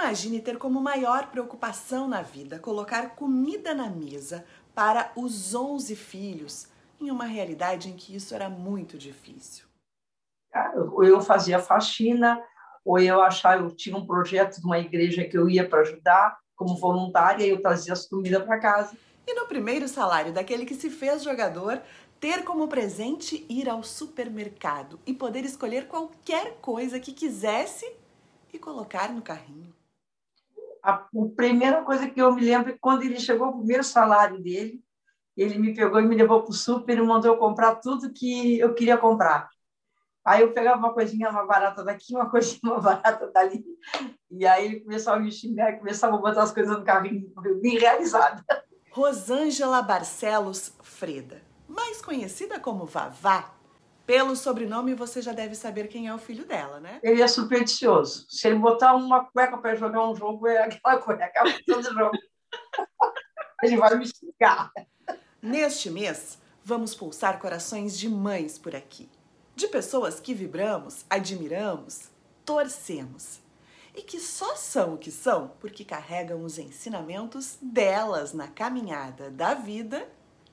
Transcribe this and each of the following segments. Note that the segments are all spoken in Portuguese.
Imagine ter como maior preocupação na vida colocar comida na mesa para os 11 filhos, em uma realidade em que isso era muito difícil. Ou eu fazia faxina, ou eu achava, eu tinha um projeto de uma igreja que eu ia para ajudar como voluntária e eu trazia as comidas para casa. E no primeiro salário daquele que se fez jogador, ter como presente ir ao supermercado e poder escolher qualquer coisa que quisesse e colocar no carrinho. A, a primeira coisa que eu me lembro é que quando ele chegou o primeiro salário dele, ele me pegou e me levou para o super e mandou eu comprar tudo que eu queria comprar. Aí eu pegava uma coisinha mais barata daqui, uma coisinha mais barata dali. E aí ele começava a me xingar, começava a botar as coisas no carrinho, bem realizada. Rosângela Barcelos Freda, mais conhecida como Vavá. Pelo sobrenome, você já deve saber quem é o filho dela, né? Ele é supersticioso. Se ele botar uma cueca para jogar um jogo, é aquela cueca, todo jogo. ele vai me xingar. Neste mês, vamos pulsar corações de mães por aqui. De pessoas que vibramos, admiramos, torcemos. E que só são o que são porque carregam os ensinamentos delas na caminhada da vida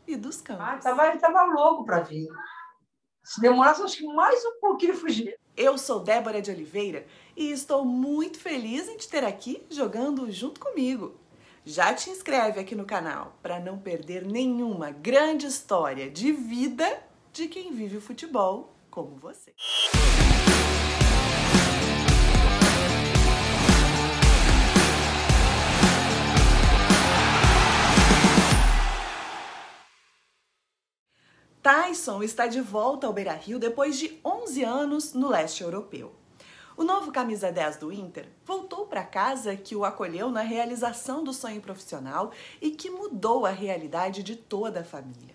e dos campos. Ah, tava, ele estava louco para vir. Se demorasse, acho que mais um pouquinho fugir. Eu sou Débora de Oliveira e estou muito feliz em te ter aqui jogando junto comigo. Já te inscreve aqui no canal para não perder nenhuma grande história de vida de quem vive o futebol como você. Tyson está de volta ao Beira-Rio depois de 11 anos no leste europeu. O novo camisa 10 do Inter voltou para casa que o acolheu na realização do sonho profissional e que mudou a realidade de toda a família.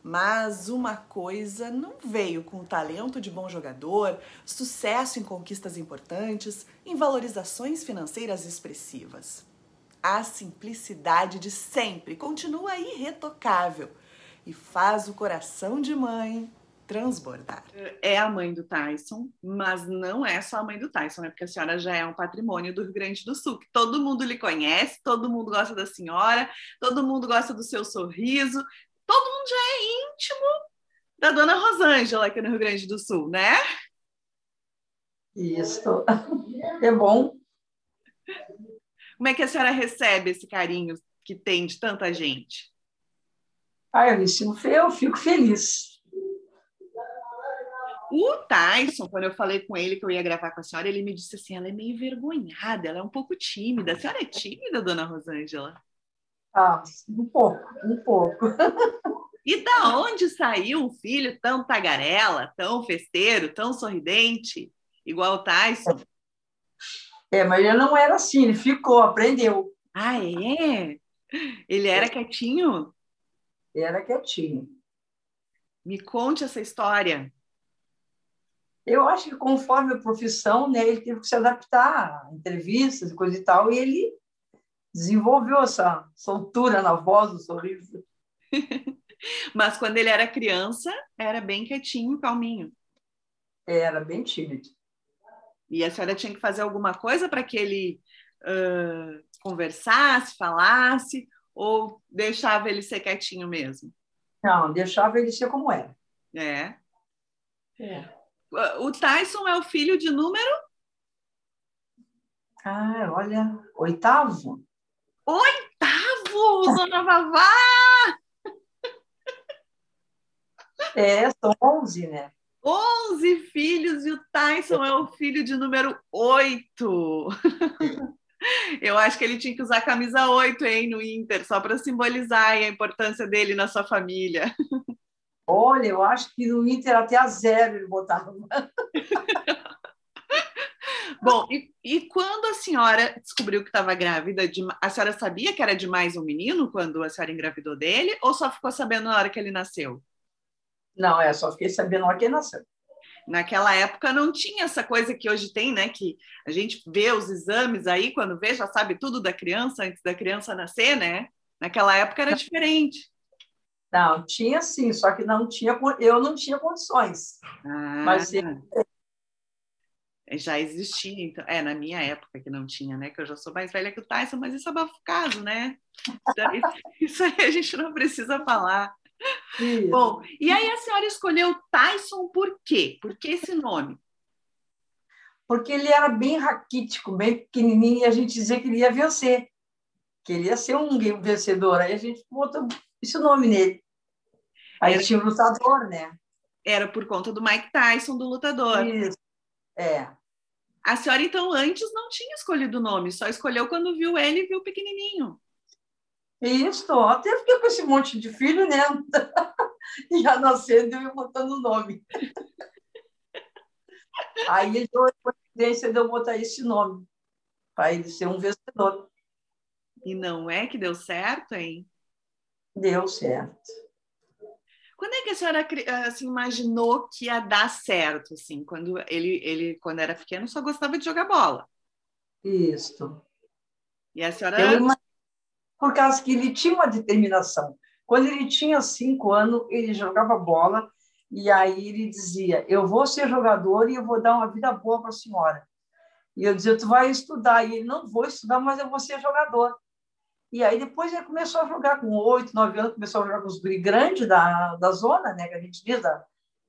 Mas uma coisa não veio com o talento de bom jogador, sucesso em conquistas importantes, em valorizações financeiras expressivas. A simplicidade de sempre continua irretocável e faz o coração de mãe transbordar. É a mãe do Tyson, mas não é só a mãe do Tyson, né? Porque a senhora já é um patrimônio do Rio Grande do Sul, que todo mundo lhe conhece, todo mundo gosta da senhora, todo mundo gosta do seu sorriso, todo mundo já é íntimo da dona Rosângela aqui no Rio Grande do Sul, né? Isso. É bom. Como é que a senhora recebe esse carinho que tem de tanta gente? Ah, eu, eu fico feliz o Tyson, quando eu falei com ele que eu ia gravar com a senhora, ele me disse assim: ela é meio envergonhada, ela é um pouco tímida. A senhora é tímida, dona Rosângela? Ah, um pouco, um pouco. E da onde saiu um filho tão tagarela, tão festeiro, tão sorridente, igual o Tyson? É, mas ele não era assim, ele ficou, aprendeu. Ah, é? Ele era quietinho? Era quietinho. Me conte essa história. Eu acho que conforme a profissão, né, ele teve que se adaptar a entrevistas e coisa e tal, e ele desenvolveu essa soltura na voz, o sorriso. Mas quando ele era criança, era bem quietinho, calminho. Era bem tímido. E a senhora tinha que fazer alguma coisa para que ele uh, conversasse, falasse, ou deixava ele ser quietinho mesmo? Não, deixava ele ser como era. É. É. O Tyson é o filho de número? Ah, olha, oitavo. Oitavo, dona Vavá! É, são onze, né? Onze filhos e o Tyson é o filho de número oito. Eu acho que ele tinha que usar camisa 8, hein, no Inter, só para simbolizar a importância dele na sua família. Olha, eu acho que no Inter até a zero ele botava. Bom, e, e, quando a senhora descobriu que estava grávida, de, a senhora sabia que era de mais um menino quando a senhora engravidou dele, ou só ficou sabendo na hora que ele nasceu? Não, é, só fiquei sabendo na hora que ele nasceu. Naquela época não tinha essa coisa que hoje tem, né? Que a gente vê os exames aí, quando vê, já sabe tudo da criança antes da criança nascer, né? Naquela época era diferente. Não, tinha sim, só que não tinha, eu não tinha condições. Ah, mas ele... Já existia, então, é, na minha época que não tinha, né? Que eu já sou mais velha que o Tyson, mas isso é o caso, né? Isso aí a gente não precisa falar. Isso. Bom, e aí a senhora escolheu Tyson por quê? Por que esse nome? Porque ele era bem raquítico, bem pequenininho, e a gente dizia que ele ia vencer, que ele ia ser um vencedor. Aí a gente botou esse nome nele. Aí era... tinha o lutador, né? Era por conta do Mike Tyson, do lutador. Isso. É. A senhora, então, antes não tinha escolhido o nome, só escolheu quando viu ele e viu pequenininho. Isso, até fiquei com esse monte de filho, né? e já nascendo e botando o nome. Aí deu a coincidência de eu botar esse nome, para ele ser um vencedor. E não é que deu certo, hein? Deu certo. Quando é que a senhora assim, imaginou que ia dar certo? Assim, quando ele, ele, quando era pequeno, só gostava de jogar bola. Isso. E a senhora. Eu, por causa que ele tinha uma determinação. Quando ele tinha cinco anos, ele jogava bola e aí ele dizia: Eu vou ser jogador e eu vou dar uma vida boa para a senhora. E eu dizia: Tu vai estudar. E ele: Não vou estudar, mas eu vou ser jogador. E aí depois ele começou a jogar com oito, nove anos, começou a jogar com os guri grandes da, da zona, né, que a gente diz, da,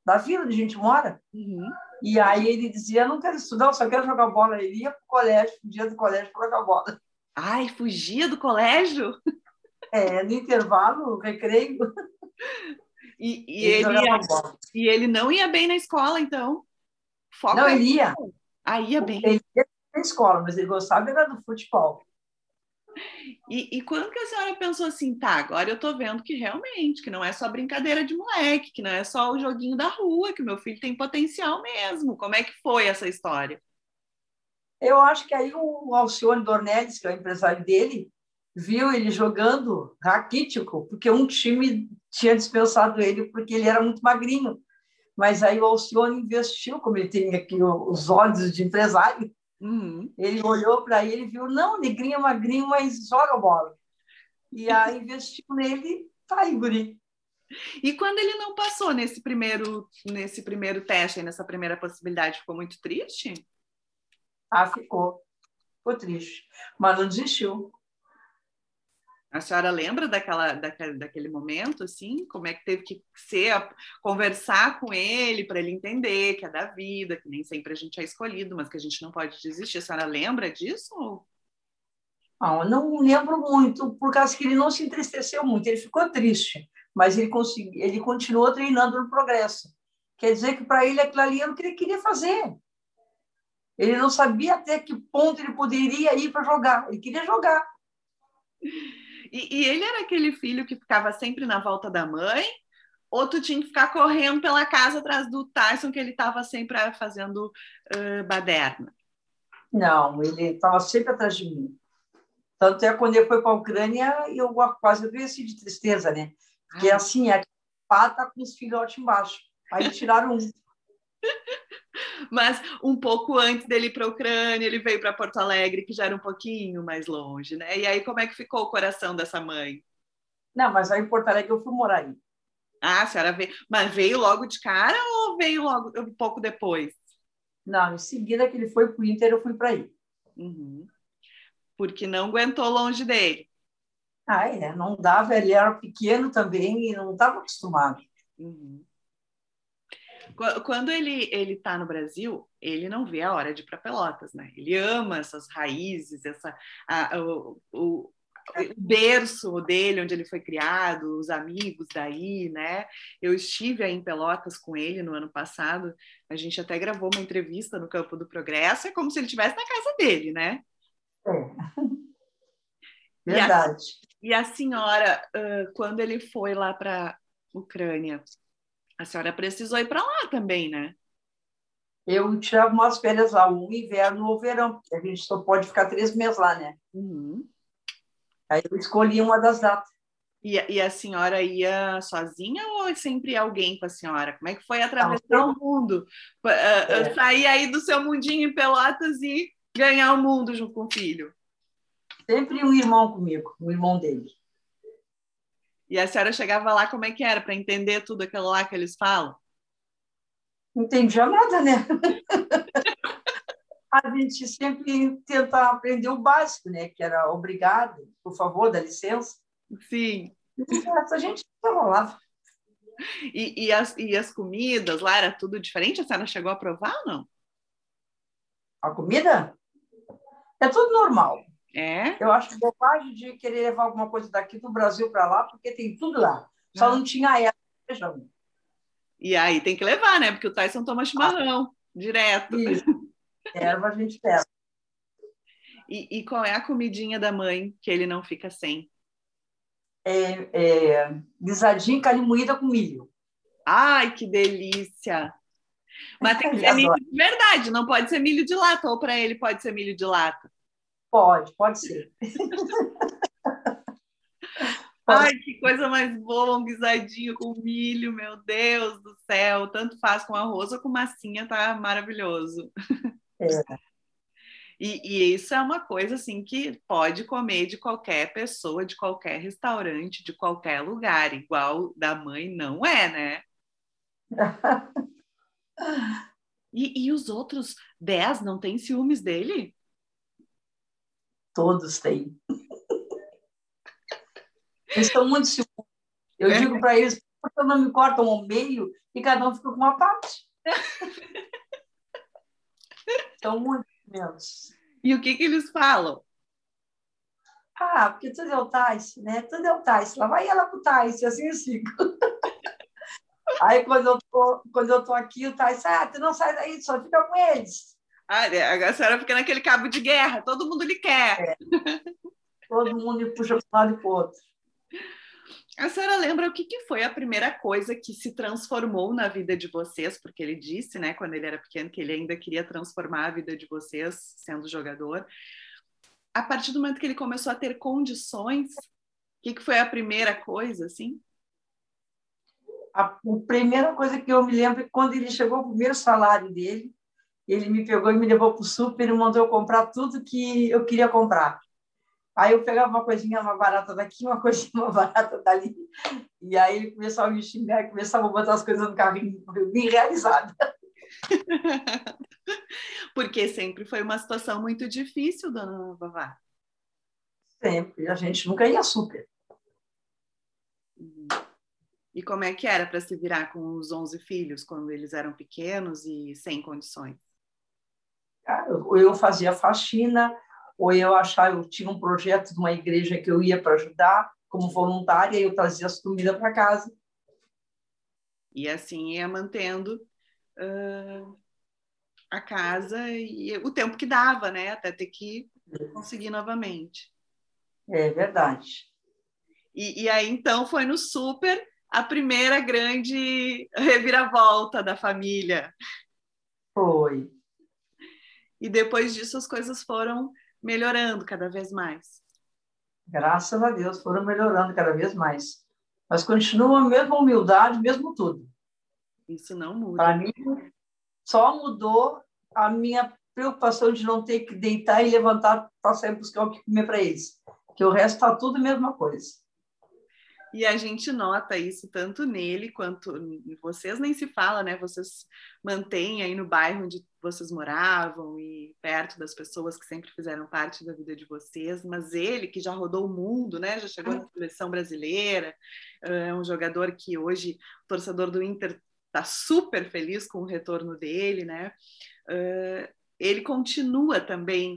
da vila onde a gente mora. Uhum. E aí ele dizia, não quero estudar, eu só quero jogar bola. Ele ia para o colégio, dia do colégio para jogar bola. Ai, fugia do colégio? É, no intervalo, recreio. E, e ele, ia, e ele não ia bem na escola, então? Foca não, ele ia. Ah, ia bem. Ele ia na escola, mas ele gostava era do futebol. E, e, quando que a senhora pensou assim, tá, agora eu tô vendo que realmente, que não é só brincadeira de moleque, que não é só o joguinho da rua, que o meu filho tem potencial mesmo. Como é que foi essa história? Eu acho que aí o Alcione Dornelles, que é o empresário dele, viu ele jogando raquítico, porque um time tinha dispensado ele porque ele era muito magrinho. Mas aí o Alcione investiu, como ele tem aqui os olhos de empresário, Uhum. Ele olhou para ele e viu, não, negrinho, magrinho, mas joga bola. E aí investiu nele, tá aí, guri. E quando ele não passou nesse primeiro, nesse primeiro teste, nessa primeira possibilidade, ficou muito triste? Ah, ficou. Ficou triste. Mas não desistiu. A senhora lembra daquela, daquele, daquele momento, assim? Como é que teve que ser, conversar com ele para ele entender que é da vida, que nem sempre a gente é escolhido, mas que a gente não pode desistir. A senhora lembra disso? Não, eu não lembro muito, por causa que ele não se entristeceu muito, ele ficou triste, mas ele, consegui, ele continuou treinando no progresso. Quer dizer que para ele aquilo ali era o que ele queria fazer. Ele não sabia até que ponto ele poderia ir para jogar, ele queria jogar. E, e, ele era aquele filho que ficava sempre na volta da mãe, ou tu tinha que ficar correndo pela casa atrás do Tyson, que ele estava sempre fazendo uh, baderna? Não, ele estava sempre atrás de mim. Tanto é quando ele foi para a Ucrânia, eu quase vi assim de tristeza, né? Porque ah. assim, a pata com os filhotes embaixo. Aí tiraram um. Mas um pouco antes dele ir para a Ucrânia, ele veio para Porto Alegre, que já era um pouquinho mais longe, né? E aí, como é que ficou o coração dessa mãe? Não, mas aí em Porto Alegre eu fui morar aí. Ah, a senhora veio. Mas veio logo de cara ou veio logo um pouco depois? Não, em seguida que ele foi para o Inter, eu fui para aí. Uhum. Porque não aguentou longe dele. Ah, é, não dava, ele era pequeno também e não estava acostumado. Uhum. Quando ele ele está no Brasil, ele não vê a hora de ir para Pelotas, né? Ele ama essas raízes, essa a, o, o, o berço dele, onde ele foi criado, os amigos daí, né? Eu estive aí em Pelotas com ele no ano passado. A gente até gravou uma entrevista no Campo do Progresso. É como se ele estivesse na casa dele, né? É. Verdade. E a, e a senhora, quando ele foi lá para Ucrânia, a senhora precisou ir para lá também, né? Eu tirava umas férias lá, o inverno ou verão, porque a gente só pode ficar três meses lá, né? Uhum. Aí eu escolhi uma das datas. E, e, a senhora ia sozinha ou sempre alguém com a senhora? Como é que foi atravessar o mundo? É. Sair aí do seu mundinho em Pelotas e ganhar o mundo junto com o filho? Sempre um irmão comigo, um irmão dele. E a senhora chegava lá, como é que era, para entender tudo aquilo lá que eles falam? Não entendia nada, né? a gente sempre tenta aprender o básico, né? Que era obrigado, por favor, dá licença. Sim. a gente lá. E, e, as, e as comidas lá era tudo diferente? A senhora chegou a provar ou não? A comida? É tudo normal. É? Eu acho bobagem de querer levar alguma coisa daqui do Brasil para lá, porque tem tudo lá. Só ah. não tinha ela, feijão. E aí tem que levar, né? Porque o Tyson toma chimarrão ah. direto. Isso. Erva a gente pega. E, e, qual é a comidinha da mãe que ele não fica sem? É, é guisadinha com milho. Ai, que delícia! Mas tem que ser milho de verdade, não pode ser milho de lata, ou para ele pode ser milho de lata. Pode, pode ser. Ai, que coisa mais boa, um guisadinho com milho, meu Deus do céu. Tanto faz com arroz ou com massinha, tá maravilhoso. É. E, e, isso é uma coisa assim que pode comer de qualquer pessoa, de qualquer restaurante, de qualquer lugar. Igual da mãe não é, né? e, e os outros dez não têm ciúmes dele? Todos têm. Eles estão muito ciúmes. Eu é. digo para eles, por que não me cortam ao meio e cada um fica com uma parte? Estão muito menos. E o que, que eles falam? Ah, porque tudo é o Tais, né? Tudo é o Tais. Lá vai ela pro Tais, assim eu sigo. Aí quando eu tô, quando eu tô aqui, o Tais, ah, tu não sai daí, só fica com eles. É, a senhora fica naquele cabo de guerra, todo mundo lhe quer. É. Todo mundo puxa para um lado e para o outro. A senhora lembra o que, que foi a primeira coisa que se transformou na vida de vocês? Porque ele disse, né, quando ele era pequeno, que ele ainda queria transformar a vida de vocês sendo jogador. A partir do momento que ele começou a ter condições, o que, que foi a primeira coisa, assim? A, a primeira coisa que eu me lembro é quando ele chegou o primeiro salário dele, ele me pegou e me levou para o super e mandou eu comprar tudo que eu queria comprar. Aí eu pegava uma coisinha mais barata daqui, uma coisinha mais barata dali. E aí ele começava a me xingar, começava a botar as coisas no carrinho, bem realizada. Porque sempre foi uma situação muito difícil, dona Vavá. Sempre. A gente nunca ia super. E como é que era para se virar com os 11 filhos quando eles eram pequenos e sem condições? Ou eu fazia faxina, ou eu achava, eu tinha um projeto de uma igreja que eu ia para ajudar como voluntária, e eu trazia as comidas para casa. E assim ia mantendo uh, a casa e o tempo que dava, né? Até ter que conseguir novamente. É verdade. E, e aí, então, foi no super a primeira grande reviravolta da família. Foi. E depois disso as coisas foram melhorando cada vez mais. Graças a Deus foram melhorando cada vez mais. Mas continua a mesma humildade, mesmo tudo. Isso não muda. Para mim, só mudou a minha preocupação de não ter que deitar e levantar para sair buscar o que comer para eles. Que o resto está tudo a mesma coisa. E a gente nota isso tanto nele quanto vocês nem se fala, né? Vocês mantêm aí no bairro onde vocês moravam e perto das pessoas que sempre fizeram parte da vida de vocês, mas ele que já rodou o mundo, né? Já chegou na seleção brasileira, é um jogador que hoje o torcedor do Inter está super feliz com o retorno dele, né? ele continua também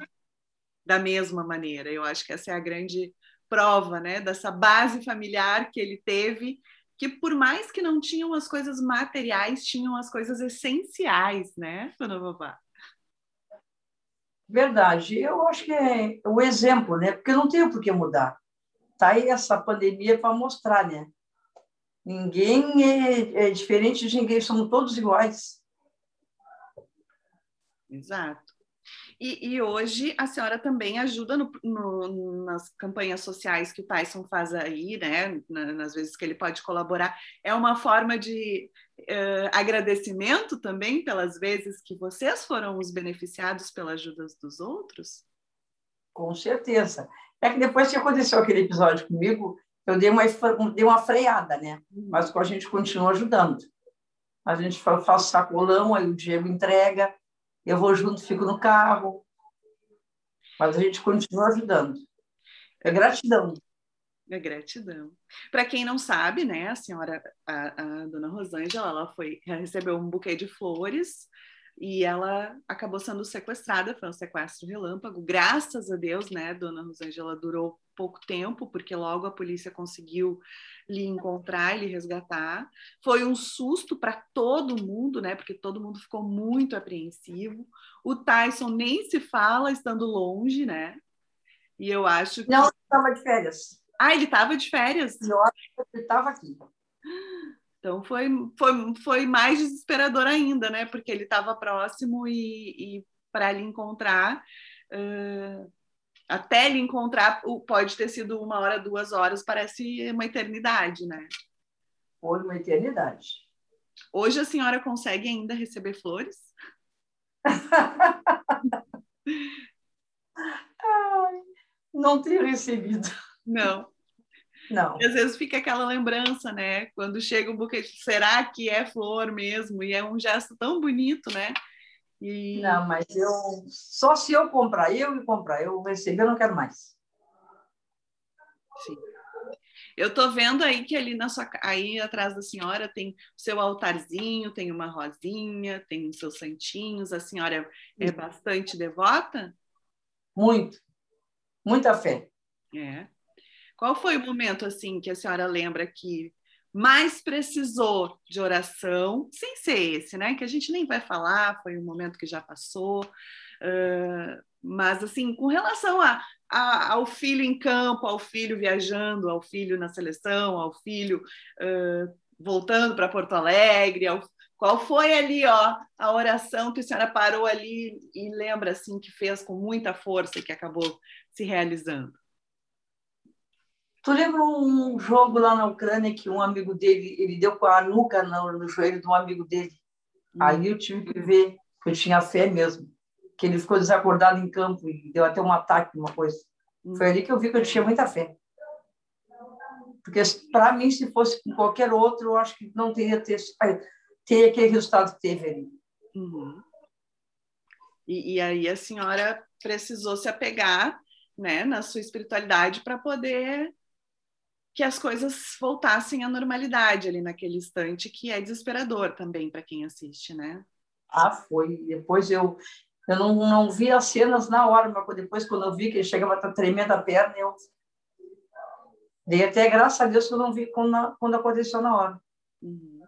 da mesma maneira. Eu acho que essa é a grande prova, né, dessa base familiar que ele teve, que por mais que não tinham as coisas materiais, tinham as coisas essenciais, né, dona Vová? Verdade. Eu acho que é o exemplo, né? Porque não tem por que mudar. Tá aí essa pandemia para mostrar, né? Ninguém é, é diferente de ninguém, somos todos iguais. Exato. E, e, hoje a senhora também ajuda no, no, nas campanhas sociais que o Tyson faz aí, né? nas vezes que ele pode colaborar. É uma forma de uh, agradecimento também pelas vezes que vocês foram os beneficiados pela ajuda dos outros? Com certeza. É que depois que aconteceu aquele episódio comigo, eu dei uma, dei uma freada, né? Uhum. Mas a gente continua ajudando. A gente faz sacolão, aí o Diego entrega, Eu vou junto, fico no carro. Mas a gente continua ajudando. É gratidão. É gratidão. Para quem não sabe, né, a senhora, a, a dona Rosângela, ela foi, recebeu um buquê de flores e ela acabou sendo sequestrada, foi um sequestro relâmpago. Graças a Deus, né, dona Rosângela durou pouco tempo, porque logo a polícia conseguiu lhe encontrar e lhe resgatar. Foi um susto para todo mundo, né, porque todo mundo ficou muito apreensivo. O Tyson nem se fala estando longe, né? E eu acho que... Não, estava de férias. Ah, ele estava de férias? Eu acho que ele estava aqui. Então foi, foi, foi mais desesperador ainda, né? Porque ele estava próximo e, e para ele encontrar, uh, até ele encontrar, pode ter sido uma hora, duas horas, parece uma eternidade, né? Foi uma eternidade. Hoje a senhora consegue ainda receber flores? Ai, não tenho recebido. Não. Não. E às vezes fica aquela lembrança, né? Quando chega um buquê, será que é flor mesmo? E é um gesto tão bonito, né? E... Não, mas eu só se eu comprar, eu e comprar, eu receber, eu não quero mais. Sim. Eu tô vendo aí que ali na sua aí atrás da senhora tem o seu altarzinho, tem uma rosinha, tem os seus santinhos. A senhora é bastante devota? Muito. Muita fé. É. Qual foi o momento assim que a senhora lembra que mais precisou de oração, sem ser esse, né? Que a gente nem vai falar, foi um momento que já passou. Uh, mas assim, com relação a, a, ao filho em campo, ao filho viajando, ao filho na seleção, ao filho uh, voltando para Porto Alegre, ao, qual foi ali, ó, a oração que a senhora parou ali e lembra assim que fez com muita força e que acabou se realizando? Tu lembra um jogo lá na Ucrânia que um amigo dele, ele deu com a nuca no, no joelho de um amigo dele? Hum. Aí eu tive que ver, que eu tinha fé mesmo, que ele ficou desacordado em campo e deu até um ataque, uma coisa. Hum. Foi ali que eu vi que eu tinha muita fé. Porque para mim, se fosse com qualquer outro, eu acho que não teria ter, teria aquele resultado que teve ali. Uhum. E, e aí a senhora precisou se apegar né, na sua espiritualidade para poder que as coisas voltassem à normalidade ali naquele instante, que é desesperador também para quem assiste, né? Ah, foi. Depois eu eu não, não vi as cenas na hora, mas depois quando eu vi que ele chegava estar tremendo a perna, eu dei até graças a Deus que eu não vi quando, quando aconteceu na hora. Uhum.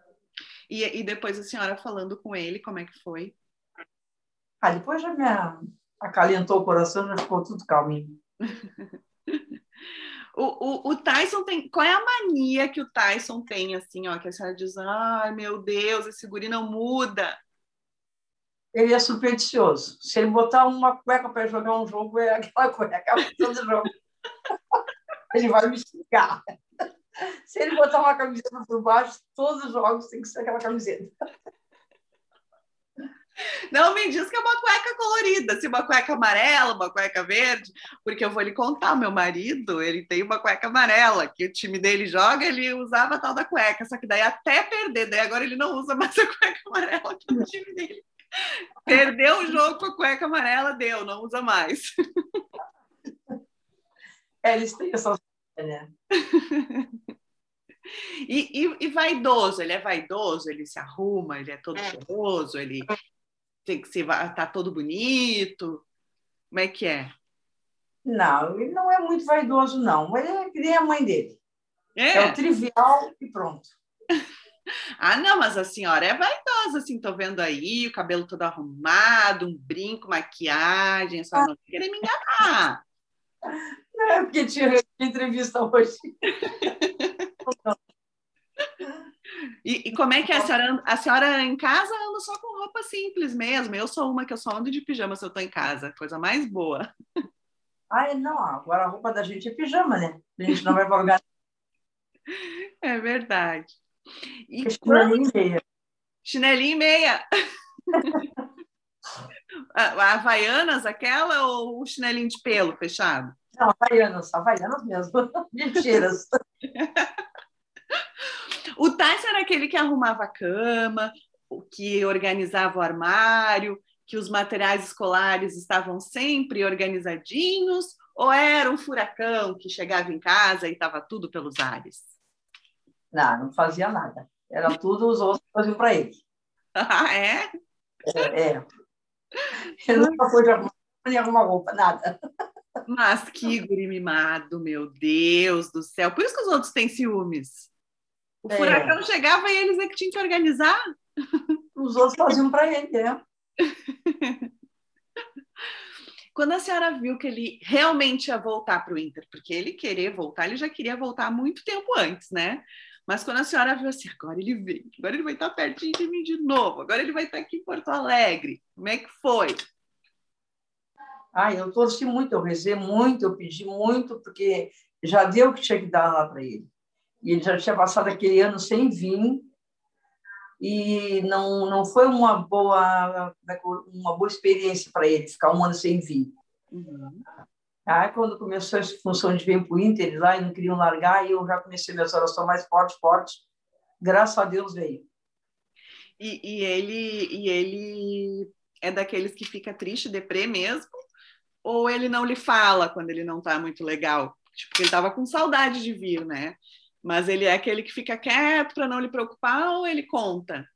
E, e depois a senhora falando com ele, como é que foi? Ah, depois já me acalentou o coração, já ficou tudo calminho. O, o, o, Tyson tem. Qual é a mania que o Tyson tem, assim, ó? Que a senhora diz, ai meu Deus, esse guri não muda. Ele é supersticioso. Se ele botar uma cueca para jogar um jogo, é aquela cueca todo jogo. ele vai me xingar. Se ele botar uma camiseta por baixo, todos os jogos tem que ser aquela camiseta. Não me diz que é uma cueca colorida, se uma cueca amarela, uma cueca verde, porque eu vou lhe contar, meu marido, ele tem uma cueca amarela, que o time dele joga, ele usava a tal da cueca, só que daí até perder, daí agora ele não usa mais a cueca amarela que o time dele. Perdeu o jogo com a cueca amarela, deu, não usa mais. É, eles têm essa né? E, e, e, vaidoso, ele é vaidoso, ele se arruma, ele é todo é. cheiroso, ele tem que ser, tá todo bonito? Como é que é? Não, ele não é muito vaidoso, não. Ele é que nem a mãe dele. É, é o trivial e pronto. ah, não, mas a senhora é vaidosa, assim, tô vendo aí, o cabelo todo arrumado, um brinco, maquiagem, só não querer me enganar. Não, é porque tinha entrevista hoje. E, e, como é que é? A senhora, a senhora em casa anda só com roupa simples mesmo. Eu sou uma que eu só ando de pijama se eu estou em casa. Coisa mais boa. Ai, não. Agora a roupa da gente é pijama, né? A gente não vai para lugar. É verdade. E chinelinho e meia. Chinelinho e meia. a, a Havaianas, aquela ou o chinelinho de pelo fechado? Não, Havaianas. Havaianas mesmo. Mentiras. O Tyson era aquele que arrumava a cama, que organizava o armário, que os materiais escolares estavam sempre organizadinhos ou era um furacão que chegava em casa e estava tudo pelos ares? Não, não fazia nada. Era tudo os outros que faziam para ele. Ah, é? É. é. Ele nunca foi de arrumar, nem arrumar roupa, nada. Mas que guri mimado, meu Deus do céu. Por isso que os outros têm ciúmes. O é. furacão chegava e eles é que tinham que organizar. Os outros faziam para ele, é. Quando a senhora viu que ele realmente ia voltar para o Inter, porque ele querer voltar, ele já queria voltar há muito tempo antes, né? Mas quando a senhora viu assim, agora ele vem, agora ele vai estar pertinho de mim de novo, agora ele vai estar aqui em Porto Alegre, como é que foi? Ah, eu torci muito, eu rezei muito, eu pedi muito, porque já deu o que tinha que dar lá para ele. E ele já tinha passado aquele ano sem vir, e não, não foi uma boa, é uma boa experiência para ele ficar um ano sem vir. Uhum. Aí, quando começou essa função de vir para o Inter lá e não queriam largar, e eu já comecei minhas orações mais fortes, fortes. Graças a Deus veio. E, e, ele, e ele é daqueles que fica triste, deprê mesmo? Ou ele não lhe fala quando ele não está muito legal? Tipo, ele estava com saudade de vir, né? Mas ele é aquele que fica quieto para não lhe preocupar ou ele conta?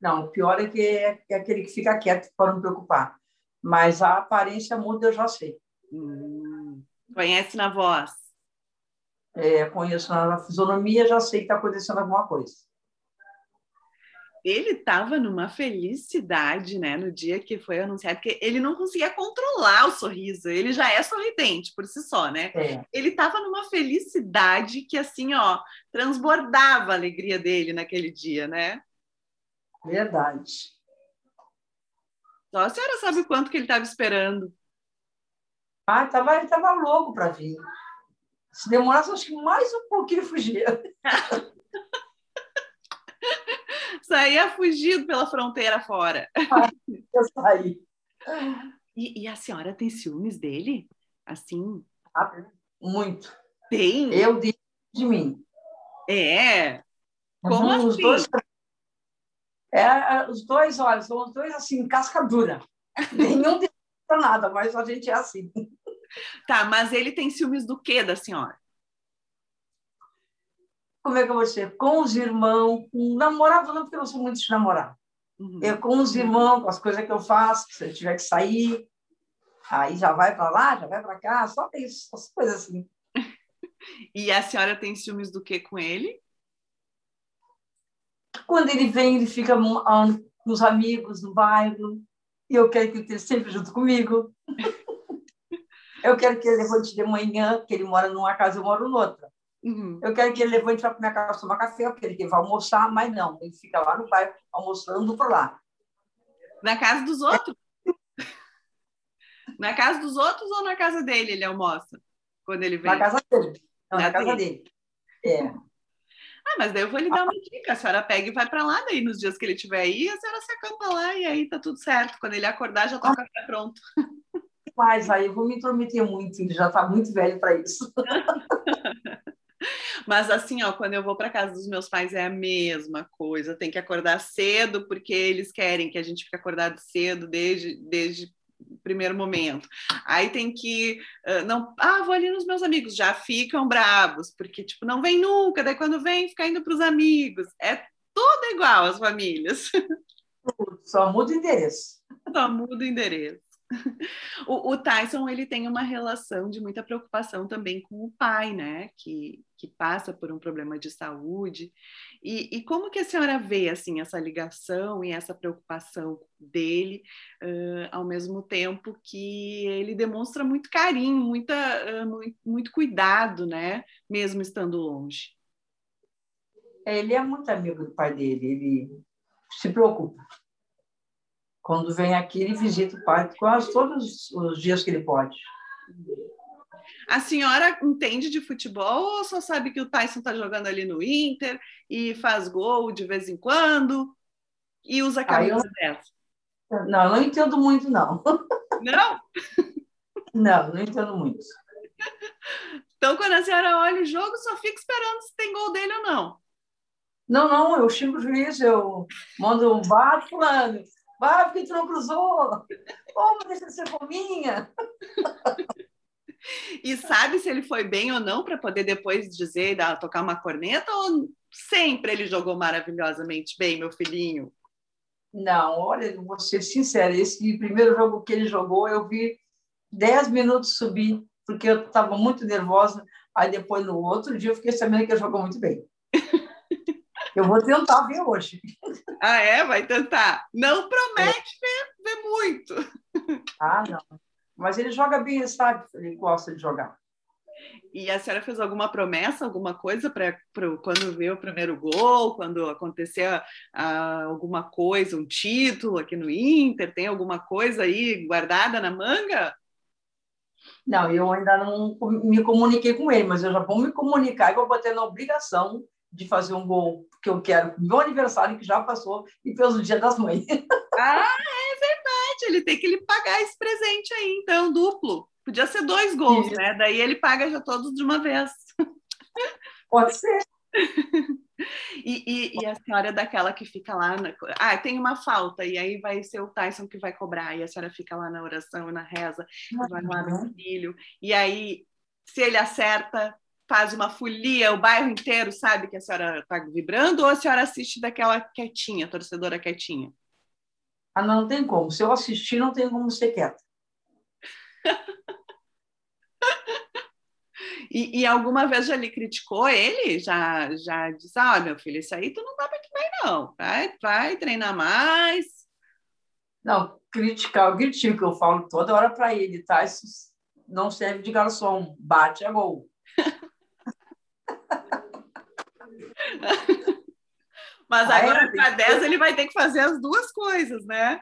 Não, o pior é que é, é aquele que fica quieto para não preocupar. Mas a aparência muda, eu já sei. Hum, conhece na voz? É, conheço na fisionomia, já sei que está acontecendo alguma coisa ele estava numa felicidade, né, no dia que foi anunciado, que ele não conseguia controlar o sorriso. Ele já é sorridente por si só, né? É. Ele estava numa felicidade que assim, ó, transbordava a alegria dele naquele dia, né? Verdade. Só a senhora sabe o quanto que ele estava esperando. Ah, tava, ele estava louco para vir. Se demorasse, acho que mais um pouquinho fugia. Saía fugido pela fronteira fora. Eu saí. E, e, a senhora tem ciúmes dele? Assim? Ah, muito. Tem? Eu de, de mim. É? Como uhum, assim? Os dois, é, os dois, olha, são os dois assim, casca dura. Nenhum de nada, mas a gente é assim. Tá, mas ele tem ciúmes do que da senhora? Como é que eu vou ser? Com os irmãos, com namorado não, porque eu não sou muito de namorar. Uhum. Eu com os irmãos, com as coisas que eu faço, se eu tiver que sair, aí já vai para lá, já vai para cá, só isso, essas coisas assim. e a senhora tem ciúmes do que com ele? Quando ele vem, ele fica com os amigos no bairro, e eu quero que ele esteja sempre junto comigo. eu quero que ele levante de manhã, que ele mora numa casa, eu moro noutra. Uhum. Eu quero que ele levante para minha casa tomar café, eu quero que ele vá almoçar, mas não, ele fica lá no bairro almoçando por lá. Na casa dos outros? na casa dos outros ou na casa dele ele almoça? Quando ele vem? Na casa dele. Não, na, na casa dele. dele. É. Ah, mas daí eu vou lhe dar uma dica. A senhora pega e vai para lá, daí nos dias que ele estiver aí, a senhora se acampa lá e aí tá tudo certo. Quando ele acordar, já está o café pronto. Mas aí eu vou me intrometer muito, ele já está muito velho para isso. Mas assim, ó, quando eu vou para casa dos meus pais é a mesma coisa. Tem que acordar cedo porque eles querem que a gente fique acordado cedo desde desde o primeiro momento. Aí tem que uh, não, ah, vou ali nos meus amigos, já ficam bravos, porque tipo, não vem nunca, daí quando vem fica indo para os amigos. É tudo igual as famílias. Só muda o endereço. Só muda o endereço. O, o, Tyson ele tem uma relação de muita preocupação também com o pai, né? Que, que passa por um problema de saúde. E, e como que a senhora vê assim essa ligação e essa preocupação dele, uh, ao mesmo tempo que ele demonstra muito carinho, muita, uh, muito, muito cuidado, né? Mesmo estando longe. Ele é muito amigo do pai dele. Ele se preocupa. Quando vem aqui, ele visita o pai quase todos os dias que ele pode. A senhora entende de futebol ou só sabe que o Tyson está jogando ali no Inter e faz gol de vez em quando e usa a camisa eu... dessa? Não, eu não entendo muito, não. Não? Não, não entendo muito. Então, quando a senhora olha o jogo, só fica esperando se tem gol dele ou não. Não, não, eu xingo o juiz, eu mando um bar fulano, Vai, porque tu não cruzou. Como deixa de ser fominha. E sabe se ele foi bem ou não para poder depois dizer, dar, tocar uma corneta ou sempre ele jogou maravilhosamente bem, meu filhinho? Não, olha, vou ser sincera, esse primeiro jogo que ele jogou, eu vi 10 minutos subir, porque eu estava muito nervosa. Aí depois, no outro dia, eu fiquei sabendo que ele jogou muito bem. Eu vou tentar ver hoje. Ah, é? Vai tentar. Não promete é. ver, ver muito. Ah, não. Mas ele joga bem, sabe? Ele gosta de jogar. E a senhora fez alguma promessa, alguma coisa para quando vê o primeiro gol, quando acontecer uh, alguma coisa, um título aqui no Inter? Tem alguma coisa aí guardada na manga? Não, eu ainda não me comuniquei com ele, mas eu já vou me comunicar e vou bater na obrigação de fazer um gol que eu quero meu aniversário que já passou e pelo Dia das Mães. Ah, é verdade. Ele tem que lhe pagar esse presente aí, então, duplo. Podia ser dois gols, Isso. né? Daí ele paga já todos de uma vez. Pode ser. E, e, e, a senhora é daquela que fica lá, na... ah, tem uma falta, e aí vai ser o Tyson que vai cobrar, e a senhora fica lá na oração, na reza, uhum. vai lá no filho, e aí, se ele acerta, faz uma folia, o bairro inteiro sabe que a senhora está vibrando, ou a senhora assiste daquela quietinha, torcedora quietinha? Ah, não tem como. Se eu assistir, não tem como ser quieta. e, e, alguma vez já lhe criticou ele? Já, já disse, ah, meu filho, isso aí tu não dá para que vai, não. Vai, vai treinar mais. Não, criticar, o critico que eu falo toda hora para ele, tá? Isso não serve de garçom, bate a gol. Mas ah, agora, para 10, ele vai ter que fazer as duas coisas, né?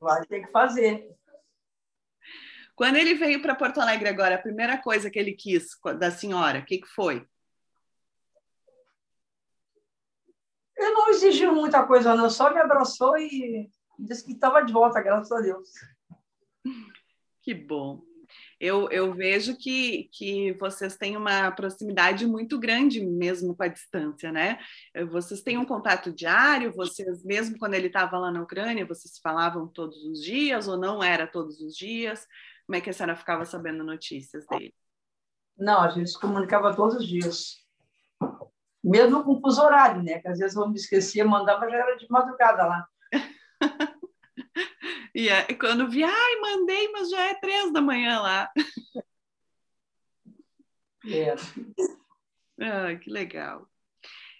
Vai ter que fazer. Quando ele veio para Porto Alegre agora, a primeira coisa que ele quis da senhora, o que, que foi? Ele não exigiu muita coisa, não. Só me abraçou e disse que estava de volta, graças a Deus. Que bom eu, eu vejo que, que vocês têm uma proximidade muito grande mesmo com a distância, né? Vocês têm um contato diário, vocês, mesmo quando ele estava lá na Ucrânia, vocês falavam todos os dias ou não era todos os dias? Como é que a senhora ficava sabendo notícias dele? Não, a gente se comunicava todos os dias. Mesmo com o fuso horário, né? Que às vezes eu me esquecia, mandava, já era de madrugada lá. E é, quando vi, ai, mandei, mas já é três da manhã lá. É. Ah, que legal.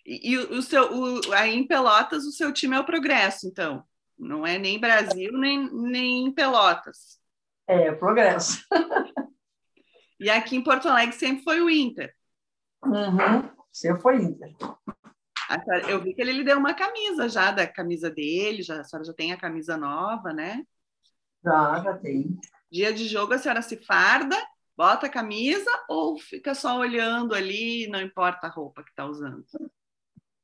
E, e o seu, o, aí em Pelotas, o seu time é o Progresso, então. Não é nem Brasil, nem, nem Pelotas. É, Progresso. e aqui em Porto Alegre sempre foi o Inter. Uhum, sempre foi Inter. Eu vi que ele lhe deu uma camisa já, da camisa dele, já, a senhora já tem a camisa nova, né? Já, já tem. Dia de jogo a senhora se farda, bota a camisa ou fica só olhando ali, não importa a roupa que está usando?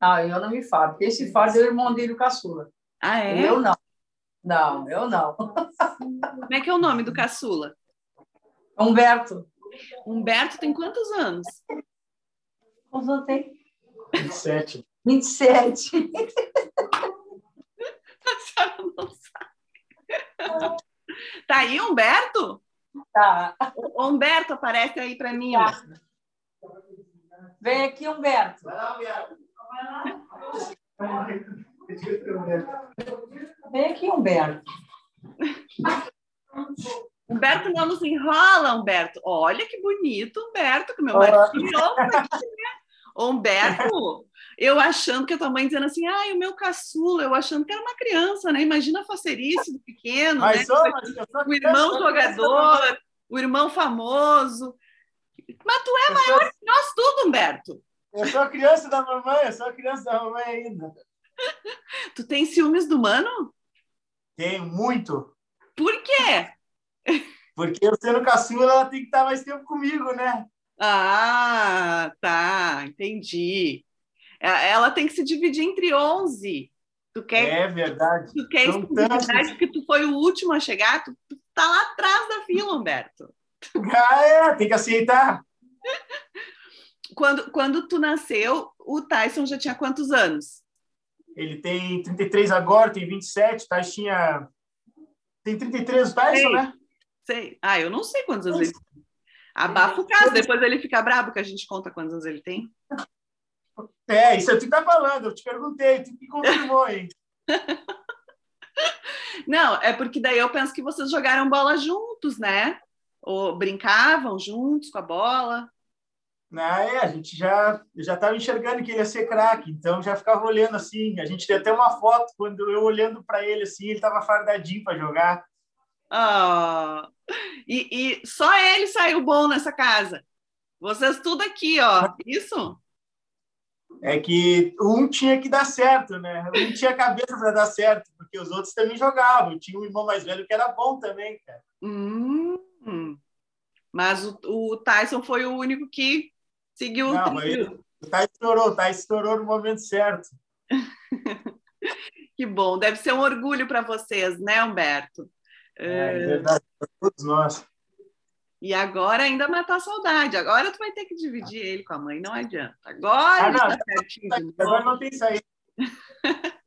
Ah, eu não me fardo. Esse fardo é o irmão dele, o caçula. Ah, é? Eu não. Não, eu não. Como é que é o nome do caçula? Humberto. Humberto tem quantos anos? Quantos anos tem? 27. 27. A senhora não sabe. Tá aí, Humberto? Tá. O Humberto, aparece aí para mim. Tá. Vem aqui, Humberto. Vai lá, Humberto. Vem aqui, Humberto. Humberto não nos enrola, Humberto. Olha que bonito, Humberto, que meu marido tirou. Humberto, eu achando que a tua mãe dizendo assim, ai, o meu caçula, eu achando que era uma criança, né? Imagina a facerice do pequeno, mas né? Mas o irmão jogador, o irmão famoso. Mas tu é eu maior sou... que nós tudo, Humberto. Eu sou criança da mamãe, eu sou criança da mamãe ainda. tu tem ciúmes do mano? Tenho, muito. Por quê? Porque eu sendo caçula, ela tem que estar mais tempo comigo, né? Ah, tá, entendi. É, ela tem que se dividir entre 11. Tu quer, é verdade. Tu quer exclusividade porque tu foi o último a chegar, tu, tu tá lá atrás da fila, Humberto. Ah, é, tem que aceitar. Quando, quando tu nasceu, o Tyson já tinha quantos anos? Ele tem 33 agora, tem 27. Tá, tinha. Tem 33 o Tyson, sei, né? Sei. Ah, eu não sei quantos anos ele. Abafa o caso, depois ele fica bravo que a gente conta quantos anos ele tem. É, isso é tu que tá falando, eu te perguntei, tu que confirmou, hein? Não, é porque daí eu penso que vocês jogaram bola juntos, né? Ou brincavam juntos com a bola. Não, é, a gente já já estava enxergando que ele ia ser craque, então já ficava olhando assim. A gente tem até uma foto quando eu olhando para ele assim, ele estava fardadinho para jogar. Ah, e, e só ele saiu bom nessa casa. Vocês tudo aqui, ó. Isso? É que um tinha que dar certo, né? Um tinha cabeça para dar certo, porque os outros também jogavam. Tinha um irmão mais velho que era bom também, cara. Hum, mas o, o Tyson foi o único que seguiu o Não, trilho. ele- o Thais estourou, o Thais estourou no momento certo. Que bom, deve ser um orgulho para vocês, né, Humberto? É, é verdade, para todos nós. E agora ainda matar a saudade. Agora tu vai ter que dividir ele com a mãe, não adianta. Agora Ah, não, tá certinho. Agora não tem saída.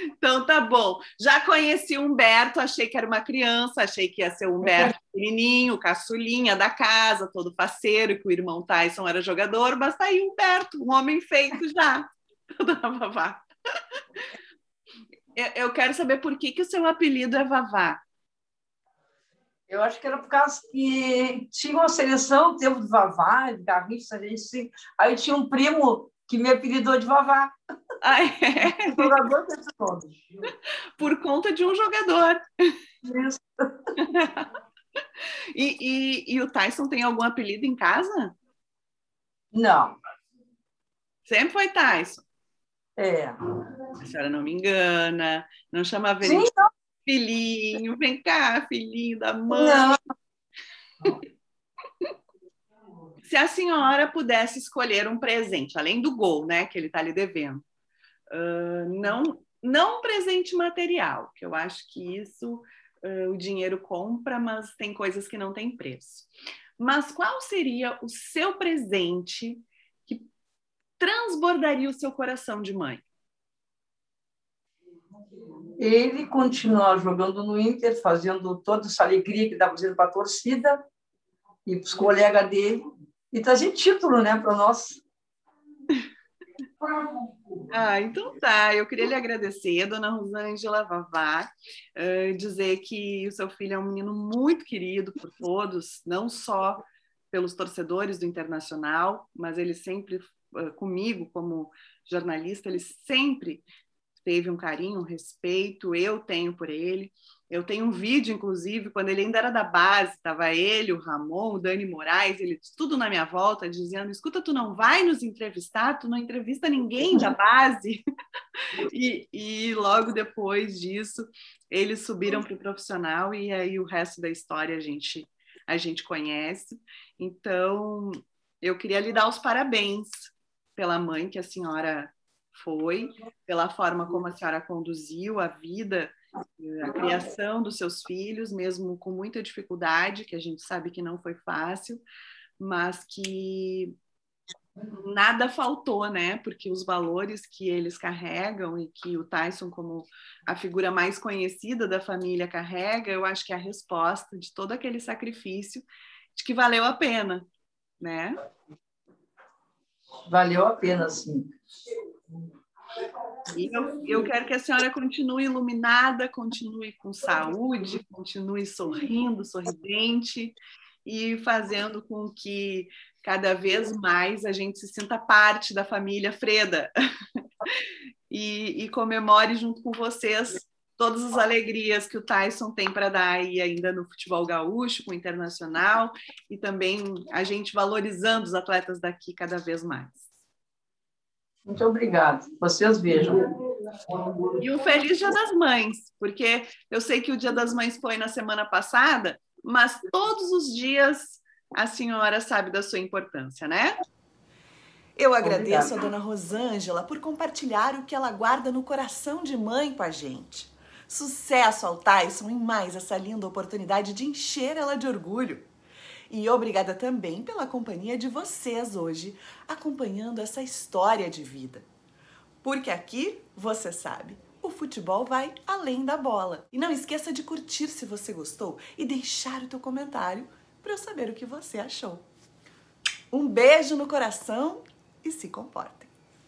Então tá bom. Já conheci o Humberto, achei que era uma criança, achei que ia ser o Humberto pequenininho, caçulinha da casa, todo faceiro, que o irmão Tyson era jogador, mas tá aí o Humberto, um homem feito já. Eu, quero saber por que, que o seu apelido é Vavá. Eu acho que era por causa que tinha uma seleção, tempo de Vavá, de Garrincha, a gente se... aí tinha um primo que me apelidou de Vavá, Ah, é? jogador desse nome. Por conta de um jogador. Isso. E, e, e o Tyson tem algum apelido em casa? Não, Sempre foi Tyson. É. A senhora não me engana, não chama a Sim, Verônica filhinho, vem cá, filhinho da mãe. não, Se a senhora pudesse escolher um presente, além do gol, né, que ele está lhe devendo, ah, não, não um presente material, que eu acho que isso ah, o dinheiro compra, mas tem coisas que não têm preço. Mas qual seria o seu presente transbordaria o seu coração de mãe? ele continuar jogando no Inter, fazendo toda essa alegria que fazendo para a torcida e para os colegas dele, e trazer título né, para nós. Ah, então tá. Eu queria lhe agradecer, dona Rosângela Vavá, eh, dizer que o seu filho é um menino muito querido por todos, não só pelos torcedores do Internacional, mas ele sempre, comigo como jornalista, ele sempre teve um carinho, um respeito, eu tenho por ele. Eu tenho um vídeo, inclusive, quando ele ainda era da base, estava ele, o Ramon, o Dani Moraes, ele tudo na minha volta, dizendo: escuta, tu não vai nos entrevistar, tu não entrevista ninguém da base. e, e logo depois disso, eles subiram para o profissional e aí o resto da história a gente, a gente conhece. Então, eu queria lhe dar os parabéns pela mãe que a senhora foi, pela forma como a senhora conduziu a vida, a criação dos seus filhos, mesmo com muita dificuldade, que a gente sabe que não foi fácil, mas que nada faltou, né? Porque os valores que eles carregam e que o Tyson, como a figura mais conhecida da família, carrega, eu acho que é a resposta de todo aquele sacrifício de que valeu a pena, né? Valeu a pena, sim. Eu, eu quero que a senhora continue iluminada, continue com saúde, continue sorrindo, sorridente e fazendo com que cada vez mais a gente se sinta parte da família Freda e, e comemore junto com vocês todas as alegrias que o Tyson tem para dar aí ainda no futebol gaúcho, com o internacional e também a gente valorizando os atletas daqui cada vez mais. Muito obrigada. Vocês vejam. E um feliz Dia das Mães, porque eu sei que o Dia das Mães foi na semana passada, mas todos os dias a senhora sabe da sua importância, né? Eu agradeço a dona Rosângela por compartilhar o que ela guarda no coração de mãe com a gente. Sucesso ao Tyson em mais essa linda oportunidade de encher ela de orgulho. E obrigada também pela companhia de vocês hoje, acompanhando essa história de vida. Porque aqui, você sabe, o futebol vai além da bola. E não esqueça de curtir se você gostou e deixar o teu comentário para eu saber o que você achou. Um beijo no coração e se comportem.